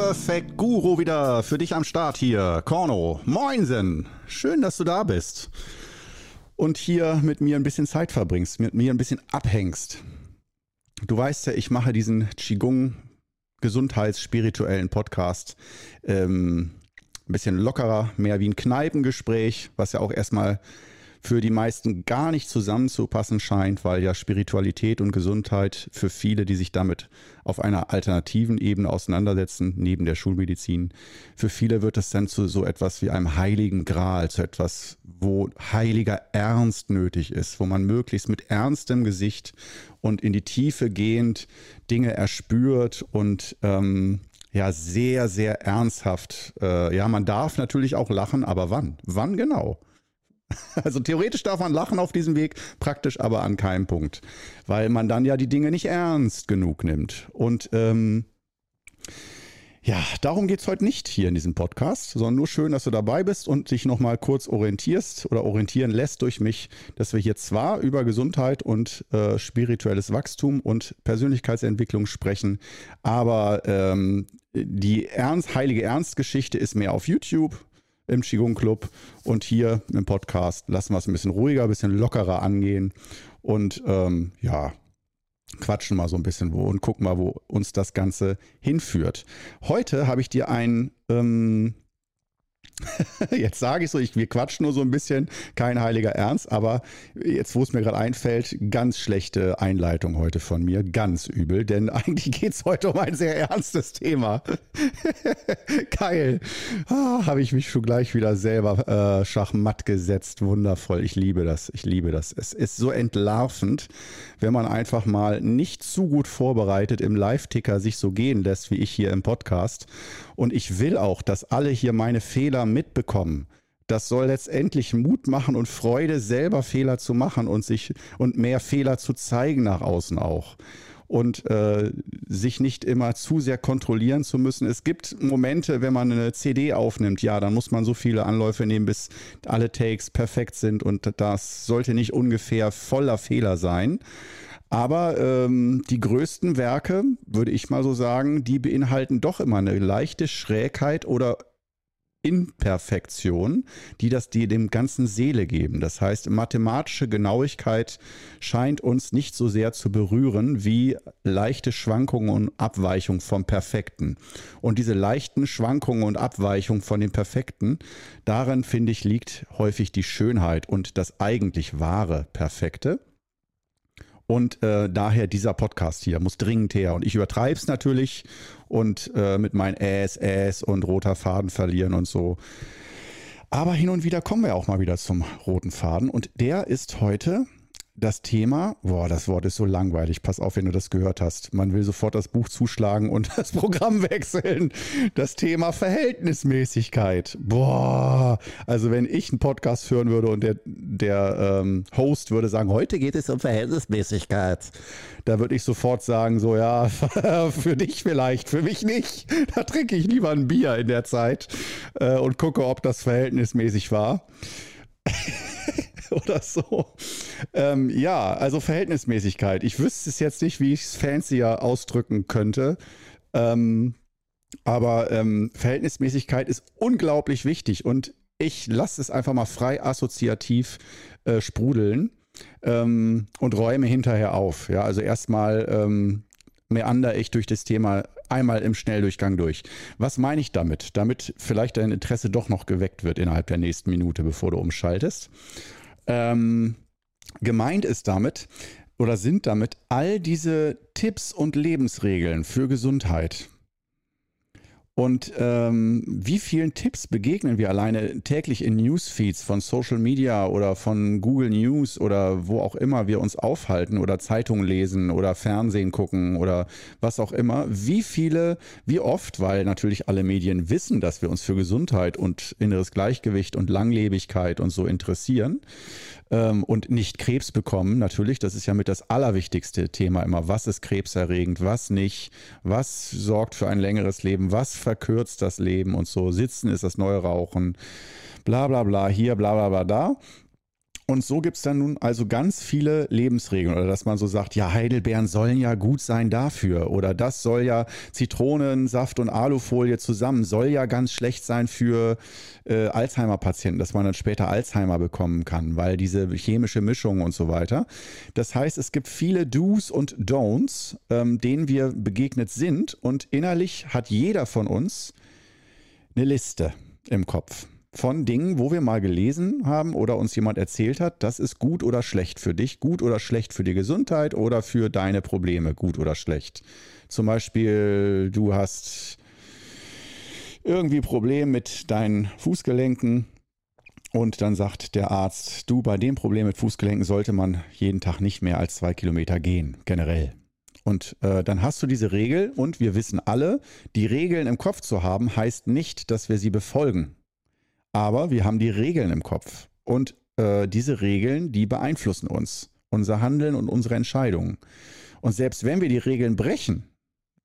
Perfekt Guru wieder für dich am Start hier. Korno, moinsen. Schön, dass du da bist. Und hier mit mir ein bisschen Zeit verbringst, mit mir ein bisschen abhängst. Du weißt ja, ich mache diesen Qigong gesundheitsspirituellen Podcast ähm, ein bisschen lockerer, mehr wie ein Kneipengespräch, was ja auch erstmal für die meisten gar nicht zusammenzupassen scheint, weil ja Spiritualität und Gesundheit für viele, die sich damit auf einer alternativen Ebene auseinandersetzen, neben der Schulmedizin, für viele wird es dann zu so etwas wie einem heiligen Gral, zu etwas, wo heiliger Ernst nötig ist, wo man möglichst mit ernstem Gesicht und in die Tiefe gehend Dinge erspürt und ähm, ja, sehr, sehr ernsthaft. Äh, ja, man darf natürlich auch lachen, aber wann? Wann genau? Also theoretisch darf man lachen auf diesem Weg, praktisch aber an keinem Punkt, weil man dann ja die Dinge nicht ernst genug nimmt. Und ähm, ja, darum geht es heute nicht hier in diesem Podcast, sondern nur schön, dass du dabei bist und dich nochmal kurz orientierst oder orientieren lässt durch mich, dass wir hier zwar über Gesundheit und äh, spirituelles Wachstum und Persönlichkeitsentwicklung sprechen, aber ähm, die Ernst, heilige Ernstgeschichte ist mehr auf YouTube im Qigong Club und hier im Podcast lassen wir es ein bisschen ruhiger, ein bisschen lockerer angehen und ähm, ja, quatschen mal so ein bisschen wo und gucken mal, wo uns das Ganze hinführt. Heute habe ich dir ein ähm, Jetzt sage ich so, ich, wir quatschen nur so ein bisschen, kein heiliger Ernst, aber jetzt, wo es mir gerade einfällt, ganz schlechte Einleitung heute von mir, ganz übel, denn eigentlich geht es heute um ein sehr ernstes Thema. Geil. Ah, Habe ich mich schon gleich wieder selber äh, schachmatt gesetzt. Wundervoll. Ich liebe das. Ich liebe das. Es ist so entlarvend, wenn man einfach mal nicht zu gut vorbereitet im Live-Ticker sich so gehen lässt, wie ich hier im Podcast. Und ich will auch, dass alle hier meine Fehler mitbekommen. Das soll letztendlich Mut machen und Freude, selber Fehler zu machen und sich und mehr Fehler zu zeigen nach außen auch. Und äh, sich nicht immer zu sehr kontrollieren zu müssen. Es gibt Momente, wenn man eine CD aufnimmt, ja, dann muss man so viele Anläufe nehmen, bis alle Takes perfekt sind und das sollte nicht ungefähr voller Fehler sein. Aber ähm, die größten Werke, würde ich mal so sagen, die beinhalten doch immer eine leichte Schrägheit oder Imperfektion, die das die dem ganzen Seele geben. Das heißt, mathematische Genauigkeit scheint uns nicht so sehr zu berühren wie leichte Schwankungen und Abweichungen vom Perfekten. Und diese leichten Schwankungen und Abweichungen von dem Perfekten, darin finde ich liegt häufig die Schönheit und das eigentlich wahre Perfekte. Und äh, daher dieser Podcast hier muss dringend her. Und ich übertreibe es natürlich und äh, mit meinen Äs, Äs und roter Faden verlieren und so. Aber hin und wieder kommen wir auch mal wieder zum roten Faden. Und der ist heute das Thema, boah, das Wort ist so langweilig. Pass auf, wenn du das gehört hast. Man will sofort das Buch zuschlagen und das Programm wechseln. Das Thema Verhältnismäßigkeit. Boah, also wenn ich einen Podcast hören würde und der, der ähm, Host würde sagen, heute geht es um Verhältnismäßigkeit, da würde ich sofort sagen, so ja, für dich vielleicht, für mich nicht. Da trinke ich lieber ein Bier in der Zeit äh, und gucke, ob das verhältnismäßig war. oder so. Ähm, ja, also Verhältnismäßigkeit. Ich wüsste es jetzt nicht, wie ich es fancier ausdrücken könnte. Ähm, aber ähm, Verhältnismäßigkeit ist unglaublich wichtig und ich lasse es einfach mal frei assoziativ äh, sprudeln ähm, und räume hinterher auf. Ja, also erstmal ähm, meander ich durch das Thema einmal im Schnelldurchgang durch. Was meine ich damit? Damit vielleicht dein Interesse doch noch geweckt wird innerhalb der nächsten Minute, bevor du umschaltest. Ähm, gemeint ist damit oder sind damit all diese Tipps und Lebensregeln für Gesundheit. Und ähm, wie vielen Tipps begegnen wir alleine täglich in Newsfeeds von Social Media oder von Google News oder wo auch immer wir uns aufhalten oder Zeitungen lesen oder Fernsehen gucken oder was auch immer? Wie viele, wie oft, weil natürlich alle Medien wissen, dass wir uns für Gesundheit und inneres Gleichgewicht und Langlebigkeit und so interessieren, ähm, und nicht Krebs bekommen. Natürlich, das ist ja mit das allerwichtigste Thema immer. Was ist krebserregend, was nicht, was sorgt für ein längeres Leben, was verkürzt das Leben und so. Sitzen ist das neue Rauchen, bla bla bla, hier, bla bla bla da. Und so gibt es dann nun also ganz viele Lebensregeln. Oder dass man so sagt, ja, Heidelbeeren sollen ja gut sein dafür. Oder das soll ja Zitronensaft und Alufolie zusammen soll ja ganz schlecht sein für äh, Alzheimer-Patienten, dass man dann später Alzheimer bekommen kann, weil diese chemische Mischung und so weiter. Das heißt, es gibt viele Do's und Don'ts, ähm, denen wir begegnet sind. Und innerlich hat jeder von uns eine Liste im Kopf von Dingen, wo wir mal gelesen haben oder uns jemand erzählt hat, das ist gut oder schlecht für dich, gut oder schlecht für die Gesundheit oder für deine Probleme, gut oder schlecht. Zum Beispiel, du hast irgendwie Probleme mit deinen Fußgelenken und dann sagt der Arzt, du, bei dem Problem mit Fußgelenken sollte man jeden Tag nicht mehr als zwei Kilometer gehen, generell. Und äh, dann hast du diese Regel und wir wissen alle, die Regeln im Kopf zu haben, heißt nicht, dass wir sie befolgen. Aber wir haben die Regeln im Kopf. Und äh, diese Regeln, die beeinflussen uns, unser Handeln und unsere Entscheidungen. Und selbst wenn wir die Regeln brechen,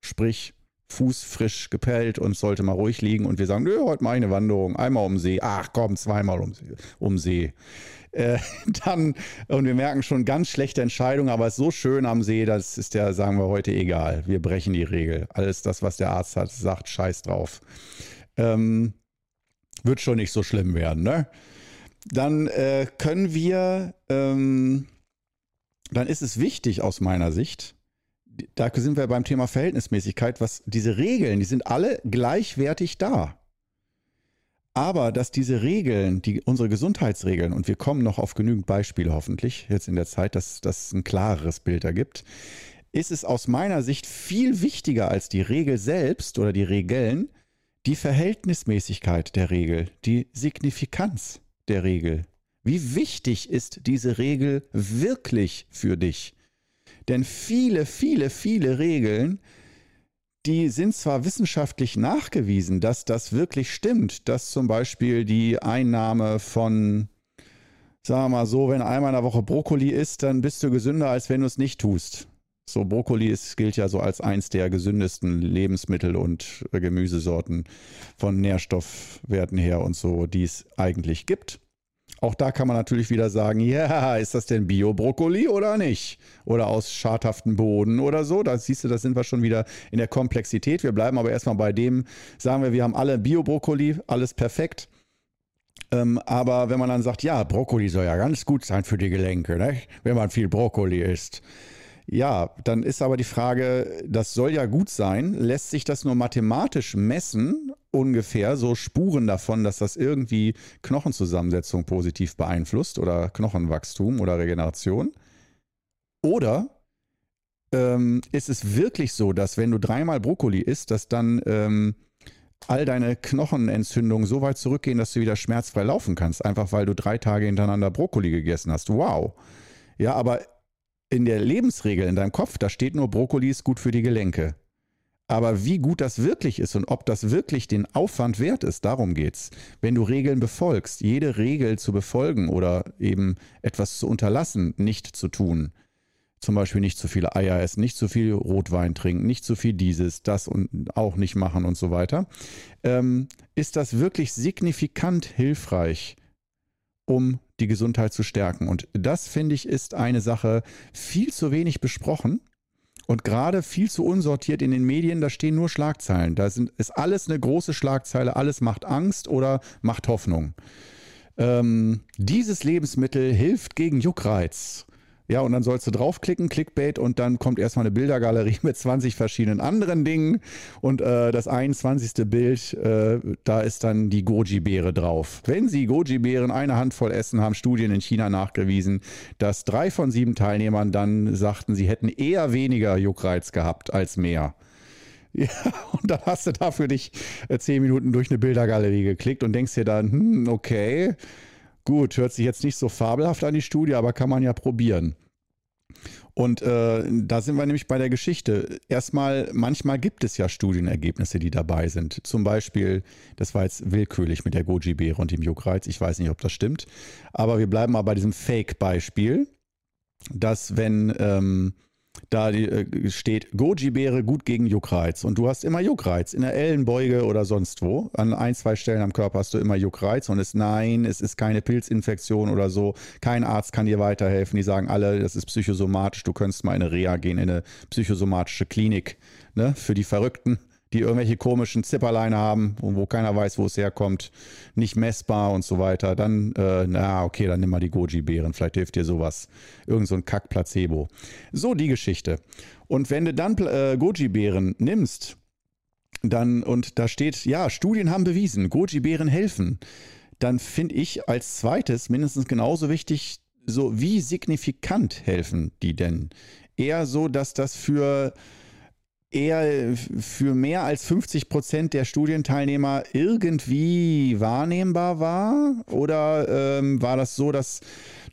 sprich Fuß frisch gepellt und sollte mal ruhig liegen und wir sagen, nö, heute mal eine Wanderung, einmal um See, ach komm, zweimal um See, um See. Äh, dann, und wir merken schon ganz schlechte Entscheidungen, aber es ist so schön am See, das ist ja, sagen wir heute, egal. Wir brechen die Regel. Alles das, was der Arzt hat, sagt, scheiß drauf. Ähm, wird schon nicht so schlimm werden, ne? Dann äh, können wir, ähm, dann ist es wichtig aus meiner Sicht, da sind wir beim Thema Verhältnismäßigkeit, was diese Regeln, die sind alle gleichwertig da. Aber dass diese Regeln, die, unsere Gesundheitsregeln, und wir kommen noch auf genügend Beispiele hoffentlich jetzt in der Zeit, dass das ein klareres Bild ergibt, ist es aus meiner Sicht viel wichtiger als die Regel selbst oder die Regeln, die Verhältnismäßigkeit der Regel, die Signifikanz der Regel. Wie wichtig ist diese Regel wirklich für dich? Denn viele, viele, viele Regeln, die sind zwar wissenschaftlich nachgewiesen, dass das wirklich stimmt, dass zum Beispiel die Einnahme von, sagen wir mal so, wenn einmal in der Woche Brokkoli isst, dann bist du gesünder, als wenn du es nicht tust. So, Brokkoli ist, gilt ja so als eins der gesündesten Lebensmittel und Gemüsesorten von Nährstoffwerten her und so, die es eigentlich gibt. Auch da kann man natürlich wieder sagen, ja, ist das denn Bio-Brokkoli oder nicht? Oder aus schadhaftem Boden oder so. Da siehst du, da sind wir schon wieder in der Komplexität. Wir bleiben aber erstmal bei dem, sagen wir, wir haben alle Bio-Brokkoli, alles perfekt. Ähm, aber wenn man dann sagt, ja, Brokkoli soll ja ganz gut sein für die Gelenke, ne? wenn man viel Brokkoli isst. Ja, dann ist aber die Frage, das soll ja gut sein. Lässt sich das nur mathematisch messen? Ungefähr so Spuren davon, dass das irgendwie Knochenzusammensetzung positiv beeinflusst oder Knochenwachstum oder Regeneration? Oder ähm, ist es wirklich so, dass wenn du dreimal Brokkoli isst, dass dann ähm, all deine Knochenentzündungen so weit zurückgehen, dass du wieder schmerzfrei laufen kannst, einfach weil du drei Tage hintereinander Brokkoli gegessen hast? Wow. Ja, aber in der Lebensregel in deinem Kopf, da steht nur Brokkoli ist gut für die Gelenke. Aber wie gut das wirklich ist und ob das wirklich den Aufwand wert ist, darum geht's. Wenn du Regeln befolgst, jede Regel zu befolgen oder eben etwas zu unterlassen, nicht zu tun, zum Beispiel nicht zu viele Eier essen, nicht zu viel Rotwein trinken, nicht zu viel dieses, das und auch nicht machen und so weiter, ähm, ist das wirklich signifikant hilfreich, um die Gesundheit zu stärken. Und das, finde ich, ist eine Sache viel zu wenig besprochen und gerade viel zu unsortiert in den Medien. Da stehen nur Schlagzeilen. Da sind, ist alles eine große Schlagzeile. Alles macht Angst oder macht Hoffnung. Ähm, dieses Lebensmittel hilft gegen Juckreiz. Ja, und dann sollst du draufklicken, Clickbait, und dann kommt erstmal eine Bildergalerie mit 20 verschiedenen anderen Dingen. Und äh, das 21. Bild, äh, da ist dann die Goji-Beere drauf. Wenn Sie Goji-Beeren eine Handvoll essen, haben Studien in China nachgewiesen, dass drei von sieben Teilnehmern dann sagten, sie hätten eher weniger Juckreiz gehabt als mehr. Ja, und dann hast du da für dich äh, zehn Minuten durch eine Bildergalerie geklickt und denkst dir dann, hm, okay, Gut, hört sich jetzt nicht so fabelhaft an die Studie, aber kann man ja probieren. Und äh, da sind wir nämlich bei der Geschichte. Erstmal, manchmal gibt es ja Studienergebnisse, die dabei sind. Zum Beispiel, das war jetzt willkürlich mit der Goji-Beere und dem Juckreiz. Ich weiß nicht, ob das stimmt. Aber wir bleiben mal bei diesem Fake-Beispiel, dass wenn ähm, da äh, steht Goji-Beere gut gegen Juckreiz. Und du hast immer Juckreiz in der Ellenbeuge oder sonst wo. An ein, zwei Stellen am Körper hast du immer Juckreiz. Und es nein, es ist keine Pilzinfektion oder so. Kein Arzt kann dir weiterhelfen. Die sagen alle, das ist psychosomatisch. Du könntest mal in eine Reha gehen, in eine psychosomatische Klinik. Ne? Für die Verrückten die irgendwelche komischen Zipperleine haben und wo keiner weiß, wo es herkommt, nicht messbar und so weiter, dann, äh, na, okay, dann nimm mal die Goji-Beeren, vielleicht hilft dir sowas. Irgend so ein Kack-Placebo. So die Geschichte. Und wenn du dann äh, Goji-Beeren nimmst, dann, und da steht, ja, Studien haben bewiesen, Goji-Beeren helfen, dann finde ich als zweites mindestens genauso wichtig, so wie signifikant helfen die denn? Eher so, dass das für eher für mehr als 50 Prozent der Studienteilnehmer irgendwie wahrnehmbar war? Oder ähm, war das so, dass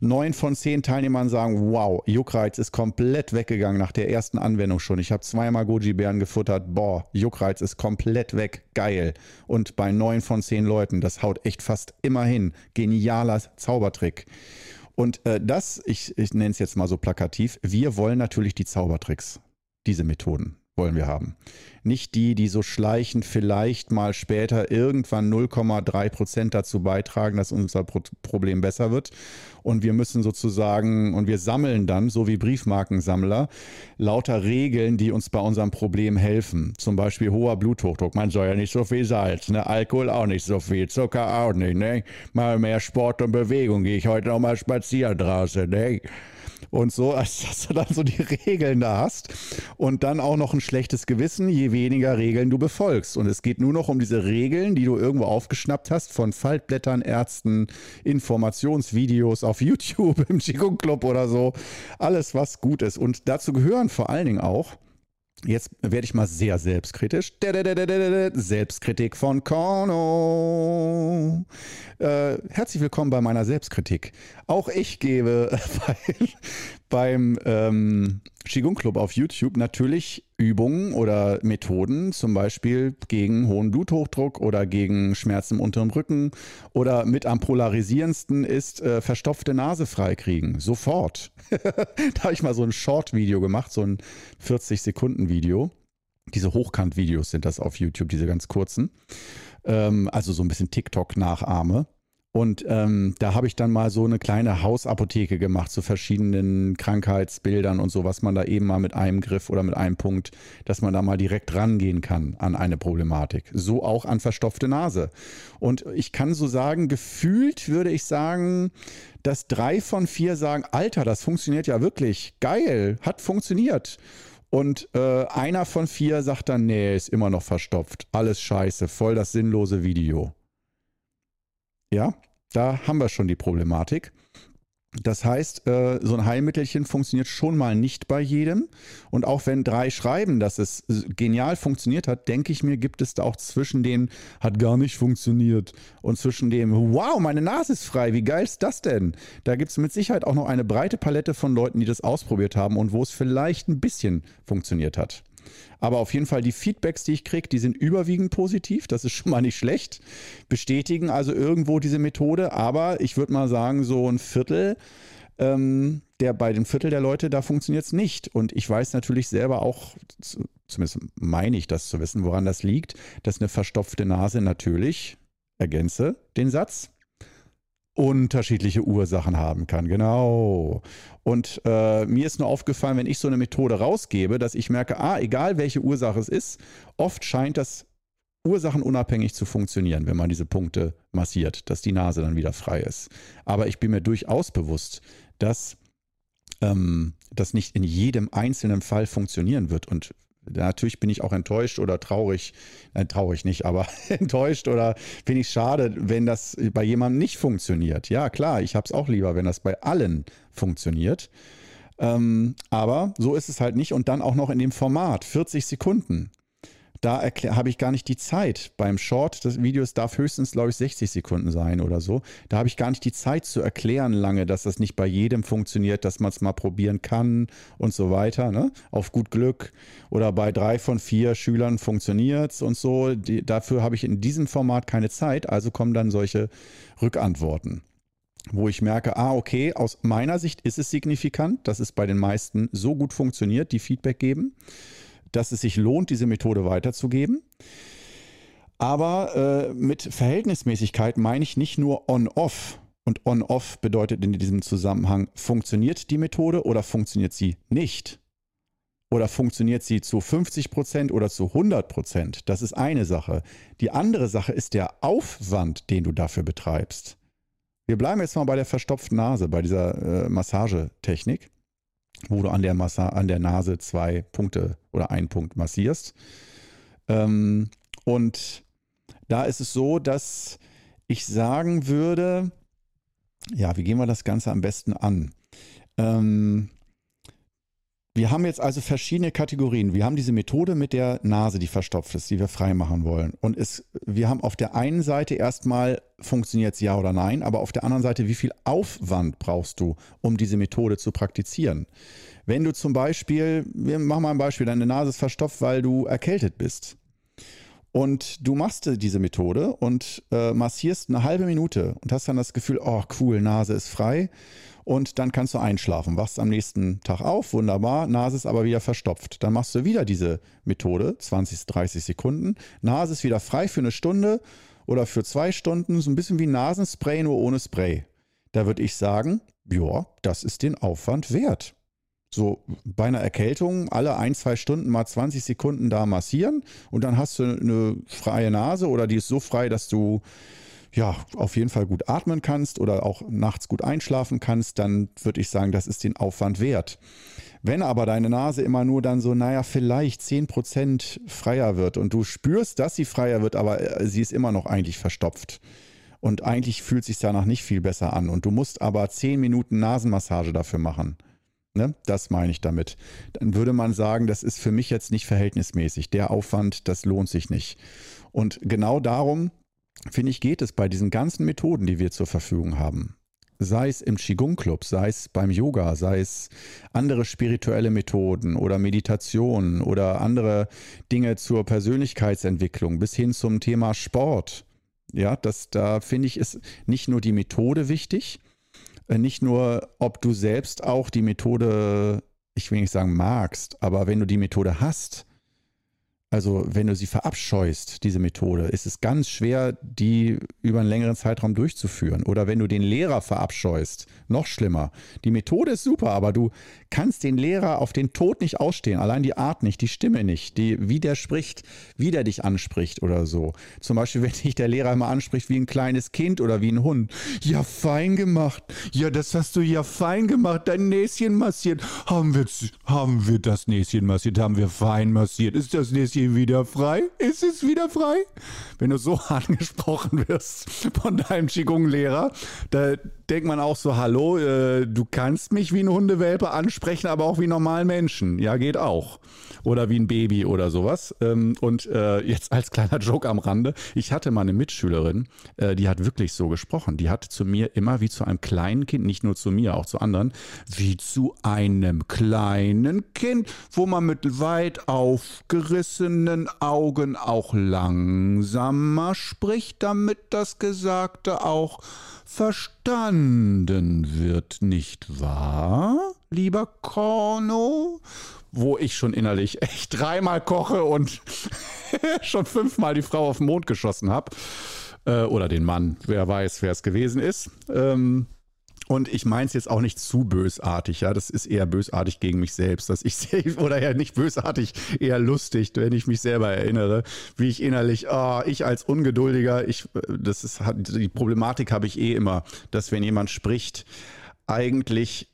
neun von zehn Teilnehmern sagen, wow, Juckreiz ist komplett weggegangen nach der ersten Anwendung schon. Ich habe zweimal Goji-Bären gefuttert, boah, Juckreiz ist komplett weg, geil. Und bei neun von zehn Leuten, das haut echt fast immer hin. Genialer Zaubertrick. Und äh, das, ich, ich nenne es jetzt mal so plakativ, wir wollen natürlich die Zaubertricks, diese Methoden wollen wir haben. Nicht die, die so schleichend vielleicht mal später irgendwann 0,3 Prozent dazu beitragen, dass unser Problem besser wird. Und wir müssen sozusagen, und wir sammeln dann, so wie Briefmarkensammler, lauter Regeln, die uns bei unserem Problem helfen. Zum Beispiel hoher Bluthochdruck. Man soll ja nicht so viel Salz, ne? Alkohol auch nicht so viel, Zucker auch nicht, ne? Mal mehr Sport und Bewegung. Gehe ich heute noch mal spazieren draußen, ne? Und so, als dass du dann so die Regeln da hast und dann auch noch ein schlechtes Gewissen, je weniger Regeln du befolgst. Und es geht nur noch um diese Regeln, die du irgendwo aufgeschnappt hast von Faltblättern, Ärzten, Informationsvideos auf YouTube, im Qigong Club oder so. Alles, was gut ist. Und dazu gehören vor allen Dingen auch Jetzt werde ich mal sehr selbstkritisch. Selbstkritik von Korno. Äh, herzlich willkommen bei meiner Selbstkritik. Auch ich gebe bei, beim ähm, Qigong Club auf YouTube natürlich Übungen oder Methoden, zum Beispiel gegen hohen Bluthochdruck oder gegen Schmerzen im unteren Rücken oder mit am polarisierendsten ist äh, verstopfte Nase freikriegen. Sofort. da habe ich mal so ein Short-Video gemacht, so ein 40-Sekunden-Video. Diese Hochkant-Videos sind das auf YouTube, diese ganz kurzen. Ähm, also so ein bisschen TikTok-Nachahme. Und ähm, da habe ich dann mal so eine kleine Hausapotheke gemacht zu verschiedenen Krankheitsbildern und so, was man da eben mal mit einem Griff oder mit einem Punkt, dass man da mal direkt rangehen kann an eine Problematik. So auch an verstopfte Nase. Und ich kann so sagen, gefühlt würde ich sagen, dass drei von vier sagen, Alter, das funktioniert ja wirklich. Geil, hat funktioniert. Und äh, einer von vier sagt dann, nee, ist immer noch verstopft. Alles scheiße, voll das sinnlose Video. Ja, da haben wir schon die Problematik. Das heißt, äh, so ein Heilmittelchen funktioniert schon mal nicht bei jedem. Und auch wenn drei schreiben, dass es genial funktioniert hat, denke ich mir, gibt es da auch zwischen dem, hat gar nicht funktioniert und zwischen dem, wow, meine Nase ist frei, wie geil ist das denn? Da gibt es mit Sicherheit auch noch eine breite Palette von Leuten, die das ausprobiert haben und wo es vielleicht ein bisschen funktioniert hat. Aber auf jeden Fall die Feedbacks, die ich kriege, die sind überwiegend positiv. Das ist schon mal nicht schlecht. Bestätigen also irgendwo diese Methode. Aber ich würde mal sagen, so ein Viertel ähm, der bei dem Viertel der Leute, da funktioniert es nicht. Und ich weiß natürlich selber auch, zumindest meine ich das zu wissen, woran das liegt, dass eine verstopfte Nase natürlich, ergänze den Satz, unterschiedliche Ursachen haben kann. Genau. Und äh, mir ist nur aufgefallen, wenn ich so eine Methode rausgebe, dass ich merke, ah, egal welche Ursache es ist, oft scheint das ursachenunabhängig zu funktionieren, wenn man diese Punkte massiert, dass die Nase dann wieder frei ist. Aber ich bin mir durchaus bewusst, dass ähm, das nicht in jedem einzelnen Fall funktionieren wird. Und Natürlich bin ich auch enttäuscht oder traurig, äh, traurig nicht, aber enttäuscht oder finde ich schade, wenn das bei jemandem nicht funktioniert. Ja, klar, ich habe es auch lieber, wenn das bei allen funktioniert. Ähm, aber so ist es halt nicht und dann auch noch in dem Format, 40 Sekunden da habe ich gar nicht die Zeit. Beim Short, das Video darf höchstens, glaube ich, 60 Sekunden sein oder so. Da habe ich gar nicht die Zeit zu erklären lange, dass das nicht bei jedem funktioniert, dass man es mal probieren kann und so weiter. Ne? Auf gut Glück oder bei drei von vier Schülern funktioniert es und so. Die, dafür habe ich in diesem Format keine Zeit, also kommen dann solche Rückantworten. wo ich merke, ah, okay, aus meiner Sicht ist es signifikant, dass es bei den meisten so gut funktioniert, die Feedback geben, dass es sich lohnt, diese Methode weiterzugeben. Aber äh, mit Verhältnismäßigkeit meine ich nicht nur on-off. Und on-off bedeutet in diesem Zusammenhang, funktioniert die Methode oder funktioniert sie nicht? Oder funktioniert sie zu 50 Prozent oder zu 100 Prozent? Das ist eine Sache. Die andere Sache ist der Aufwand, den du dafür betreibst. Wir bleiben jetzt mal bei der verstopften Nase, bei dieser äh, Massagetechnik, wo du an der, Massa an der Nase zwei Punkte oder einen Punkt massierst. Ähm, und da ist es so, dass ich sagen würde, ja, wie gehen wir das Ganze am besten an? Ähm, wir haben jetzt also verschiedene Kategorien. Wir haben diese Methode mit der Nase, die verstopft ist, die wir freimachen wollen. Und es, wir haben auf der einen Seite erstmal, funktioniert es ja oder nein, aber auf der anderen Seite, wie viel Aufwand brauchst du, um diese Methode zu praktizieren? Wenn du zum Beispiel, wir machen mal ein Beispiel, deine Nase ist verstopft, weil du erkältet bist. Und du machst diese Methode und äh, massierst eine halbe Minute und hast dann das Gefühl, oh cool, Nase ist frei und dann kannst du einschlafen. Wachst am nächsten Tag auf, wunderbar, Nase ist aber wieder verstopft. Dann machst du wieder diese Methode, 20, 30 Sekunden. Nase ist wieder frei für eine Stunde oder für zwei Stunden, so ein bisschen wie Nasenspray, nur ohne Spray. Da würde ich sagen, ja, das ist den Aufwand wert. So bei einer Erkältung alle ein, zwei Stunden mal 20 Sekunden da massieren und dann hast du eine freie Nase oder die ist so frei, dass du ja, auf jeden Fall gut atmen kannst oder auch nachts gut einschlafen kannst, dann würde ich sagen, das ist den Aufwand wert. Wenn aber deine Nase immer nur dann so, naja, vielleicht 10% freier wird und du spürst, dass sie freier wird, aber äh, sie ist immer noch eigentlich verstopft. Und eigentlich fühlt sich danach nicht viel besser an. Und du musst aber 10 Minuten Nasenmassage dafür machen. Ne? Das meine ich damit. Dann würde man sagen, das ist für mich jetzt nicht verhältnismäßig. Der Aufwand, das lohnt sich nicht. Und genau darum finde ich, geht es bei diesen ganzen Methoden, die wir zur Verfügung haben, sei es im Qigong-Club, sei es beim Yoga, sei es andere spirituelle Methoden oder Meditation oder andere Dinge zur Persönlichkeitsentwicklung bis hin zum Thema Sport. Ja, das, da finde ich, ist nicht nur die Methode wichtig, äh, nicht nur, ob du selbst auch die Methode, ich will nicht sagen magst, aber wenn du die Methode hast, also wenn du sie verabscheust, diese Methode, ist es ganz schwer, die über einen längeren Zeitraum durchzuführen. Oder wenn du den Lehrer verabscheust, noch schlimmer. Die Methode ist super, aber du kannst den Lehrer auf den Tod nicht ausstehen. Allein die Art nicht, die Stimme nicht, die, wie der spricht, wie der dich anspricht oder so. Zum Beispiel, wenn dich der Lehrer immer anspricht wie ein kleines Kind oder wie ein Hund. Ja, fein gemacht. Ja, das hast du ja fein gemacht. Dein Näschen massiert. Haben wir, haben wir das Näschen massiert? Haben wir fein massiert? Ist das Näschen hier wieder frei? Ist es wieder frei? Wenn du so angesprochen wirst von deinem Qigong-Lehrer, da denkt man auch so, hallo, äh, du kannst mich wie ein Hundewelpe ansprechen, aber auch wie normalen Menschen. Ja, geht auch. Oder wie ein Baby oder sowas. Ähm, und äh, jetzt als kleiner Joke am Rande, ich hatte mal eine Mitschülerin, äh, die hat wirklich so gesprochen. Die hat zu mir immer wie zu einem kleinen Kind, nicht nur zu mir, auch zu anderen, wie zu einem kleinen Kind, wo man mit weit aufgerissenen Augen auch langsamer spricht, damit das Gesagte auch verstanden wird, nicht wahr, lieber Korno? Wo ich schon innerlich echt dreimal koche und schon fünfmal die Frau auf den Mond geschossen habe. Äh, oder den Mann, wer weiß, wer es gewesen ist. Ähm, und ich meine es jetzt auch nicht zu bösartig, ja. Das ist eher bösartig gegen mich selbst, dass ich oder ja nicht bösartig, eher lustig, wenn ich mich selber erinnere, wie ich innerlich, oh, ich als Ungeduldiger, ich, das ist die Problematik habe ich eh immer, dass wenn jemand spricht, eigentlich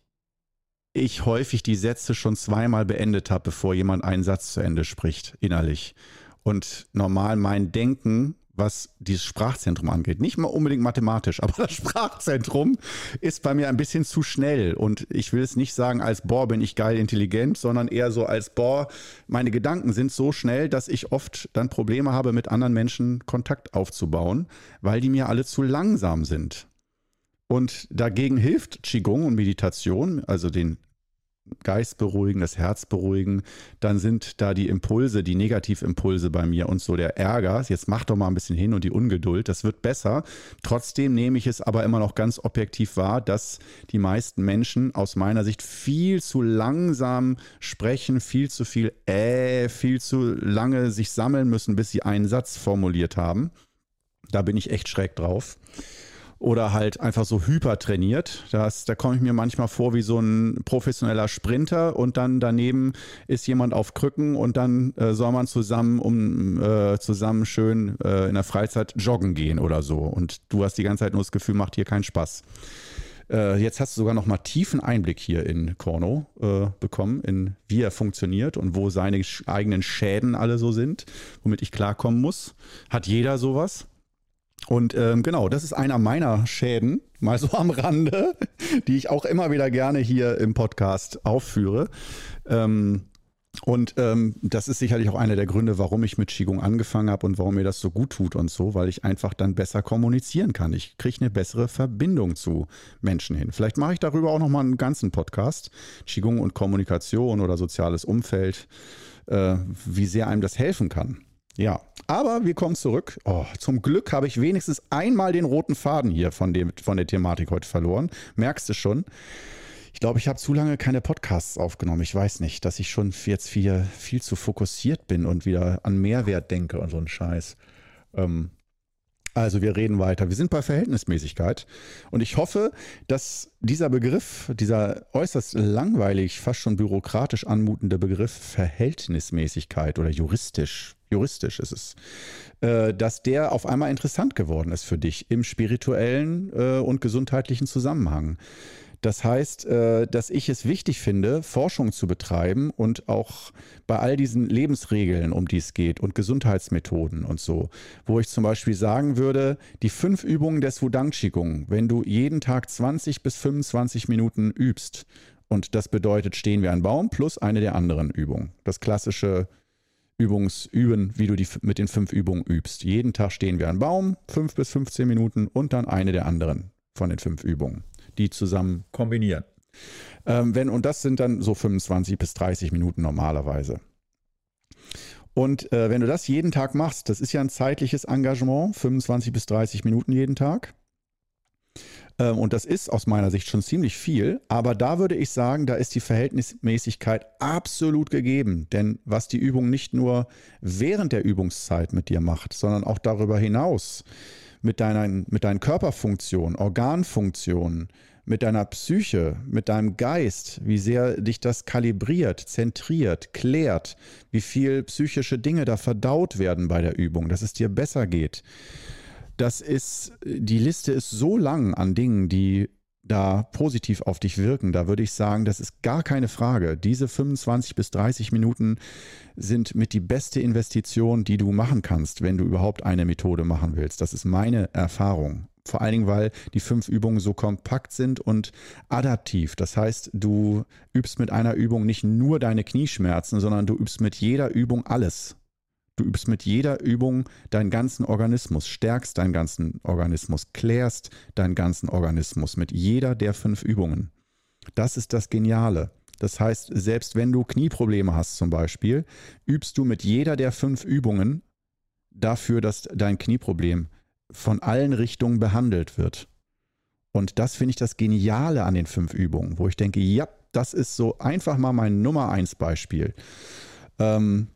ich häufig die Sätze schon zweimal beendet habe, bevor jemand einen Satz zu Ende spricht, innerlich. Und normal mein Denken was dieses Sprachzentrum angeht. Nicht mal unbedingt mathematisch, aber das Sprachzentrum ist bei mir ein bisschen zu schnell. Und ich will es nicht sagen, als boah, bin ich geil intelligent, sondern eher so als boah, meine Gedanken sind so schnell, dass ich oft dann Probleme habe, mit anderen Menschen Kontakt aufzubauen, weil die mir alle zu langsam sind. Und dagegen hilft Qigong und Meditation, also den Geist beruhigen, das Herz beruhigen, dann sind da die Impulse, die Negativimpulse bei mir und so der Ärger. Jetzt mach doch mal ein bisschen hin und die Ungeduld, das wird besser. Trotzdem nehme ich es aber immer noch ganz objektiv wahr, dass die meisten Menschen aus meiner Sicht viel zu langsam sprechen, viel zu viel äh, viel zu lange sich sammeln müssen, bis sie einen Satz formuliert haben. Da bin ich echt schräg drauf oder halt einfach so hypertrainiert. Das, da komme ich mir manchmal vor wie so ein professioneller Sprinter und dann daneben ist jemand auf Krücken und dann äh, soll man zusammen um äh, zusammen schön äh, in der Freizeit joggen gehen oder so. Und du hast die ganze Zeit nur das Gefühl, macht hier keinen Spaß. Äh, jetzt hast du sogar noch mal tiefen Einblick hier in Korno äh, bekommen, in wie er funktioniert und wo seine eigenen Schäden alle so sind, womit ich klarkommen muss. Hat jeder sowas? Und ähm, genau, das ist einer meiner Schäden, mal so am Rande, die ich auch immer wieder gerne hier im Podcast aufführe. Ähm, und ähm, das ist sicherlich auch einer der Gründe, warum ich mit Qigong angefangen habe und warum mir das so gut tut und so, weil ich einfach dann besser kommunizieren kann. Ich kriege eine bessere Verbindung zu Menschen hin. Vielleicht mache ich darüber auch nochmal einen ganzen Podcast. Qigong und Kommunikation oder soziales Umfeld, äh, wie sehr einem das helfen kann. Ja, aber wir kommen zurück. Oh, zum Glück habe ich wenigstens einmal den roten Faden hier von, dem, von der Thematik heute verloren. Merkst du schon? Ich glaube, ich habe zu lange keine Podcasts aufgenommen. Ich weiß nicht, dass ich schon jetzt viel, viel zu fokussiert bin und wieder an Mehrwert denke und so ein Scheiß. Ähm, also wir reden weiter. Wir sind bei Verhältnismäßigkeit und ich hoffe, dass dieser Begriff, dieser äußerst langweilig, fast schon bürokratisch anmutende Begriff Verhältnismäßigkeit oder juristisch, juristisch ist es, äh, dass der auf einmal interessant geworden ist für dich im spirituellen äh, und gesundheitlichen Zusammenhang. Das heißt, äh, dass ich es wichtig finde, Forschung zu betreiben und auch bei all diesen Lebensregeln, um die es geht und Gesundheitsmethoden und so, wo ich zum Beispiel sagen würde, die fünf Übungen des Wudang Qigong, wenn du jeden Tag 20 bis 25 Minuten übst, und das bedeutet, stehen wie ein Baum plus eine der anderen Übungen. Das klassische Übungsüben, wie du die mit den fünf Übungen übst. Jeden Tag stehen wir ein Baum, fünf bis 15 Minuten und dann eine der anderen von den fünf Übungen, die zusammen kombinieren. Ähm, wenn, und das sind dann so 25 bis 30 Minuten normalerweise. Und äh, wenn du das jeden Tag machst, das ist ja ein zeitliches Engagement, 25 bis 30 Minuten jeden Tag, und das ist aus meiner Sicht schon ziemlich viel. Aber da würde ich sagen, da ist die Verhältnismäßigkeit absolut gegeben. Denn was die Übung nicht nur während der Übungszeit mit dir macht, sondern auch darüber hinaus mit deinen, mit deinen Körperfunktionen, Organfunktionen, mit deiner Psyche, mit deinem Geist, wie sehr dich das kalibriert, zentriert, klärt, wie viel psychische Dinge da verdaut werden bei der Übung, dass es dir besser geht das ist, die Liste ist so lang an Dingen, die da positiv auf dich wirken. Da würde ich sagen, das ist gar keine Frage. Diese 25 bis 30 Minuten sind mit die beste Investition, die du machen kannst, wenn du überhaupt eine Methode machen willst. Das ist meine Erfahrung. Vor allen Dingen, weil die fünf Übungen so kompakt sind und adaptiv. Das heißt, du übst mit einer Übung nicht nur deine Knieschmerzen, sondern du übst mit jeder Übung alles. Du übst mit jeder Übung deinen ganzen Organismus, stärkst deinen ganzen Organismus, klärst deinen ganzen Organismus mit jeder der fünf Übungen. Das ist das Geniale. Das heißt, selbst wenn du Knieprobleme hast zum Beispiel, übst du mit jeder der fünf Übungen dafür, dass dein Knieproblem von allen Richtungen behandelt wird. Und das finde ich das Geniale an den fünf Übungen, wo ich denke, ja, das ist so einfach mal mein Nummer eins Beispiel. Ähm,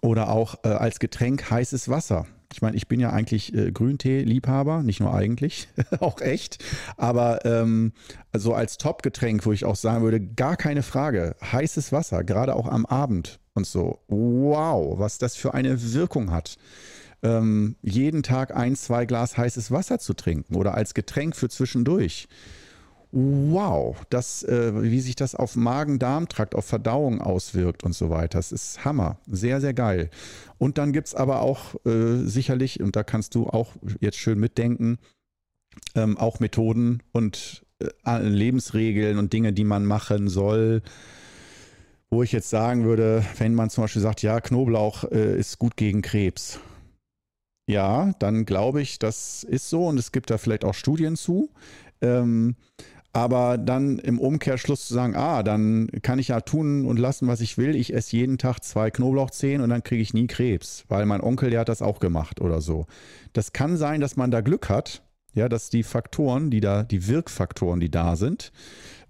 oder auch äh, als Getränk heißes Wasser. Ich meine, ich bin ja eigentlich äh, Grüntee-Liebhaber, nicht nur eigentlich, auch echt. Aber ähm, also als Top-Getränk, wo ich auch sagen würde, gar keine Frage, heißes Wasser, gerade auch am Abend und so. Wow, was das für eine Wirkung hat. Ähm, jeden Tag ein, zwei Glas heißes Wasser zu trinken oder als Getränk für zwischendurch wow, das, äh, wie sich das auf Magen-Darm-Trakt, auf Verdauung auswirkt und so weiter. Das ist Hammer. Sehr, sehr geil. Und dann gibt es aber auch äh, sicherlich, und da kannst du auch jetzt schön mitdenken, ähm, auch Methoden und äh, Lebensregeln und Dinge, die man machen soll. Wo ich jetzt sagen würde, wenn man zum Beispiel sagt, ja, Knoblauch äh, ist gut gegen Krebs. Ja, dann glaube ich, das ist so und es gibt da vielleicht auch Studien zu. Ähm, aber dann im Umkehrschluss zu sagen, ah, dann kann ich ja tun und lassen, was ich will. Ich esse jeden Tag zwei Knoblauchzehen und dann kriege ich nie Krebs, weil mein Onkel, der hat das auch gemacht oder so. Das kann sein, dass man da Glück hat, ja, dass die Faktoren, die da, die Wirkfaktoren, die da sind,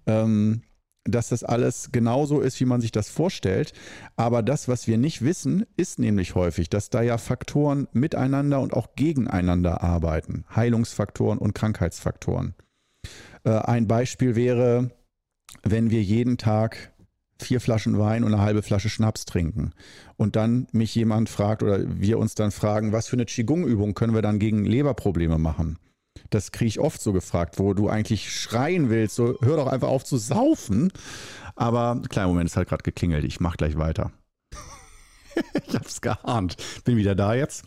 ähm, dass das alles genauso ist, wie man sich das vorstellt. Aber das, was wir nicht wissen, ist nämlich häufig, dass da ja Faktoren miteinander und auch gegeneinander arbeiten. Heilungsfaktoren und Krankheitsfaktoren. Äh, ein Beispiel wäre, wenn wir jeden Tag vier Flaschen Wein und eine halbe Flasche Schnaps trinken und dann mich jemand fragt oder wir uns dann fragen, was für eine Qigong-Übung können wir dann gegen Leberprobleme machen? Das kriege ich oft so gefragt, wo du eigentlich schreien willst, so hör doch einfach auf zu saufen. Aber kleiner Moment, es hat gerade geklingelt. Ich mache gleich weiter. ich habe es geahnt. Bin wieder da jetzt.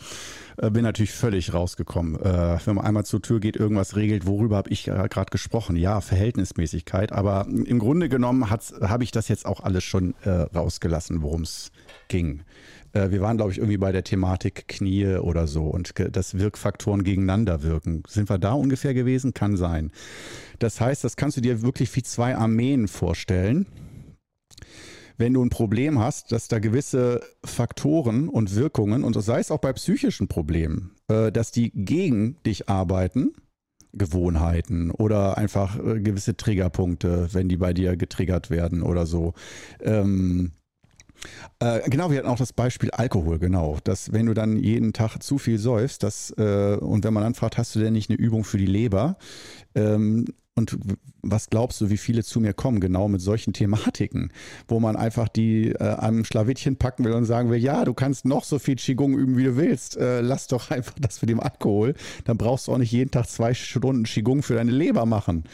Äh, bin natürlich völlig rausgekommen. Äh, wenn man einmal zur Tür geht, irgendwas regelt, worüber habe ich gerade gesprochen? Ja, Verhältnismäßigkeit. Aber im Grunde genommen habe ich das jetzt auch alles schon äh, rausgelassen, worum es ging. wir waren, glaube ich, irgendwie bei der Thematik Knie oder so und dass Wirkfaktoren gegeneinander wirken. Sind wir da ungefähr gewesen? Kann sein. Das heißt, das kannst du dir wirklich wie zwei Armeen vorstellen wenn du ein Problem hast, dass da gewisse Faktoren und Wirkungen, und sei es auch bei psychischen Problemen, äh, dass die gegen dich arbeiten, Gewohnheiten oder einfach äh, gewisse Triggerpunkte, wenn die bei dir getriggert werden oder so. Ähm, äh, genau, wir hatten auch das Beispiel Alkohol, genau. Dass wenn du dann jeden Tag zu viel säufst, das, äh, und wenn man dann fragt, hast du denn nicht eine Übung für die Leber? Ähm, und was glaubst du, wie viele zu mir kommen, genau mit solchen Thematiken, wo man einfach die äh, am Schlawittchen packen will und sagen will, ja, du kannst noch so viel Qigong üben, wie du willst. Äh, lass doch einfach das mit dem Alkohol. Dann brauchst du auch nicht jeden Tag zwei Stunden Qigong für deine Leber machen.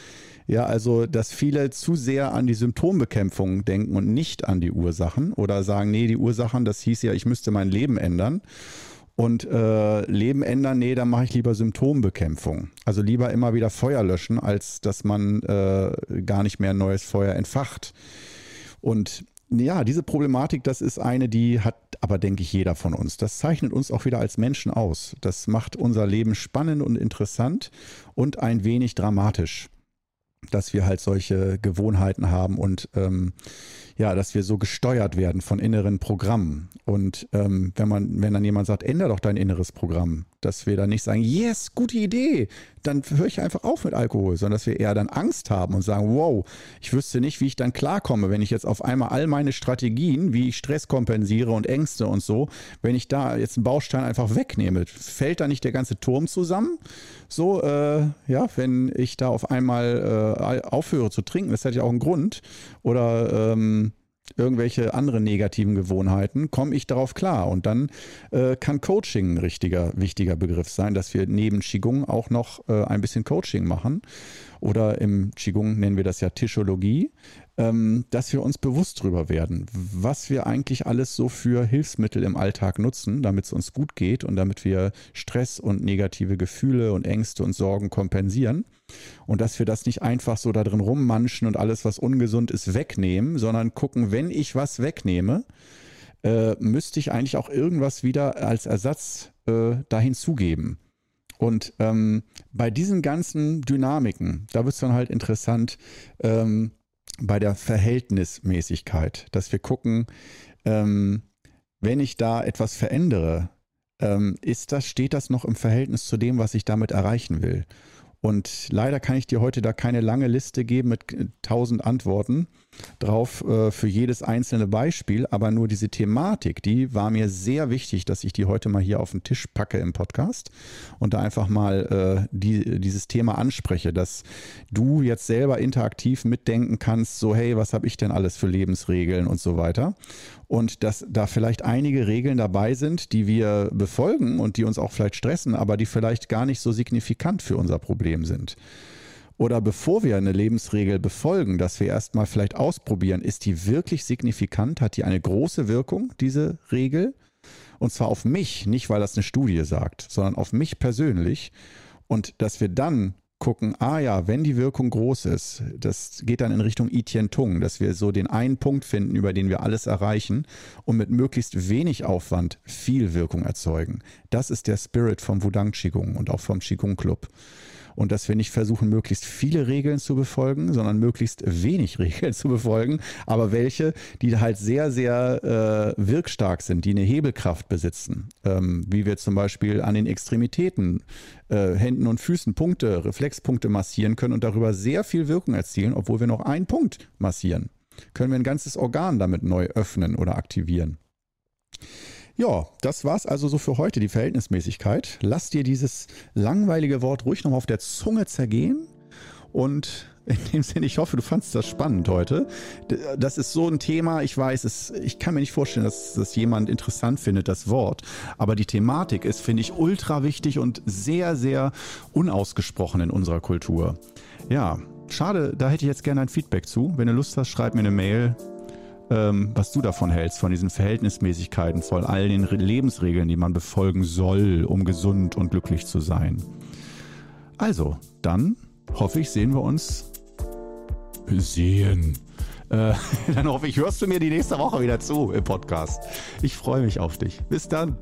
Ja, also, dass viele zu sehr an die Symptombekämpfung denken und nicht an die Ursachen oder sagen, nee, die Ursachen, das hieß ja, ich müsste mein Leben ändern und äh, Leben ändern, nee, dann mache ich lieber Symptombekämpfung. Also lieber immer wieder Feuer löschen, als dass man äh, gar nicht mehr ein neues Feuer entfacht. Und ja, diese Problematik, das ist eine, die hat aber, denke ich, jeder von uns. Das zeichnet uns auch wieder als Menschen aus. Das macht unser Leben spannend und interessant und ein wenig dramatisch, dass wir halt solche Gewohnheiten haben und ähm, ja, dass wir so gesteuert werden von inneren Programmen. Und ähm, wenn man, wenn dann jemand sagt, ändere doch dein inneres Programm, dass wir dann nicht sagen, yes, gute Idee, dann höre ich einfach auf mit Alkohol, sondern dass wir eher dann Angst haben und sagen, wow, ich wüsste nicht, wie ich dann klarkomme, wenn ich jetzt auf einmal all meine Strategien, wie ich Stress kompensiere und Ängste und so, wenn ich da jetzt einen Baustein einfach wegnehme, fällt da nicht der ganze Turm zusammen? So, äh, ja, wenn ich da auf einmal äh, aufhöre zu trinken, das hat ja auch einen Grund. Oder ähm, irgendwelche anderen negativen Gewohnheiten, komme ich darauf klar. Und dann äh, kann Coaching ein richtiger, wichtiger Begriff sein, dass wir neben Qigong auch noch äh, ein bisschen Coaching machen. Oder im Qigong nennen wir das ja Tischologie, ähm, dass wir uns bewusst darüber werden, was wir eigentlich alles so für Hilfsmittel im Alltag nutzen, damit es uns gut geht und damit wir Stress und negative Gefühle und Ängste und Sorgen kompensieren. Und dass wir das nicht einfach so da drin rummanschen und alles, was ungesund ist, wegnehmen, sondern gucken, wenn ich was wegnehme, äh, müsste ich eigentlich auch irgendwas wieder als Ersatz äh, da hinzugeben. Und ähm, bei diesen ganzen Dynamiken, da wird es dann halt interessant, ähm, bei der Verhältnismäßigkeit, dass wir gucken, ähm, wenn ich da etwas verändere, ähm, ist das, steht das noch im Verhältnis zu dem, was ich damit erreichen will? Und leider kann ich dir heute da keine lange Liste geben mit tausend Antworten drauf äh, für jedes einzelne Beispiel, aber nur diese Thematik, die war mir sehr wichtig, dass ich die heute mal hier auf den Tisch packe im Podcast und da einfach mal äh, die, dieses Thema anspreche, dass du jetzt selber interaktiv mitdenken kannst, so hey, was habe ich denn alles für Lebensregeln und so weiter und dass da vielleicht einige Regeln dabei sind, die wir befolgen und die uns auch vielleicht stressen, aber die vielleicht gar nicht so signifikant für unser Problem sind. Oder bevor wir eine Lebensregel befolgen, dass wir erstmal vielleicht ausprobieren, ist die wirklich signifikant? Hat die eine große Wirkung, diese Regel? Und zwar auf mich, nicht weil das eine Studie sagt, sondern auf mich persönlich. Und dass wir dann gucken, ah ja, wenn die Wirkung groß ist, das geht dann in Richtung I Tien Tung, dass wir so den einen Punkt finden, über den wir alles erreichen und mit möglichst wenig Aufwand viel Wirkung erzeugen. Das ist der Spirit vom Wudang Qigong und auch vom Qigong Club und dass wir nicht versuchen, möglichst viele Regeln zu befolgen, sondern möglichst wenig Regeln zu befolgen, aber welche, die halt sehr, sehr äh, wirkstark sind, die eine Hebelkraft besitzen, ähm, wie wir zum Beispiel an den Extremitäten, äh, Händen und Füßen Punkte, Reflexpunkte massieren können und darüber sehr viel Wirkung erzielen, obwohl wir noch einen Punkt massieren. Können wir ein ganzes Organ damit neu öffnen oder aktivieren. Ja, das war's also so für heute, die Verhältnismäßigkeit. Lass dir dieses langweilige Wort ruhig nochmal auf der Zunge zergehen. Und in dem Sinne, ich hoffe, du fandest das spannend heute. Das ist so ein Thema, ich weiß, es, ich kann mir nicht vorstellen, dass das jemand interessant findet, das Wort. Aber die Thematik ist, finde ich, ultra wichtig und sehr, sehr unausgesprochen in unserer Kultur. Ja, schade, da hätte ich jetzt gerne ein Feedback zu. Wenn du Lust hast, schreib mir eine Mail ähm, was du davon hältst, von diesen Verhältnismäßigkeiten, von all den Lebensregeln, die man befolgen soll, um gesund und glücklich zu sein. Also, dann hoffe ich, sehen wir uns. Sehen. Äh, dann hoffe ich, hörst du mir die nächste Woche wieder zu im Podcast. Ich freue mich auf dich. Bis dann.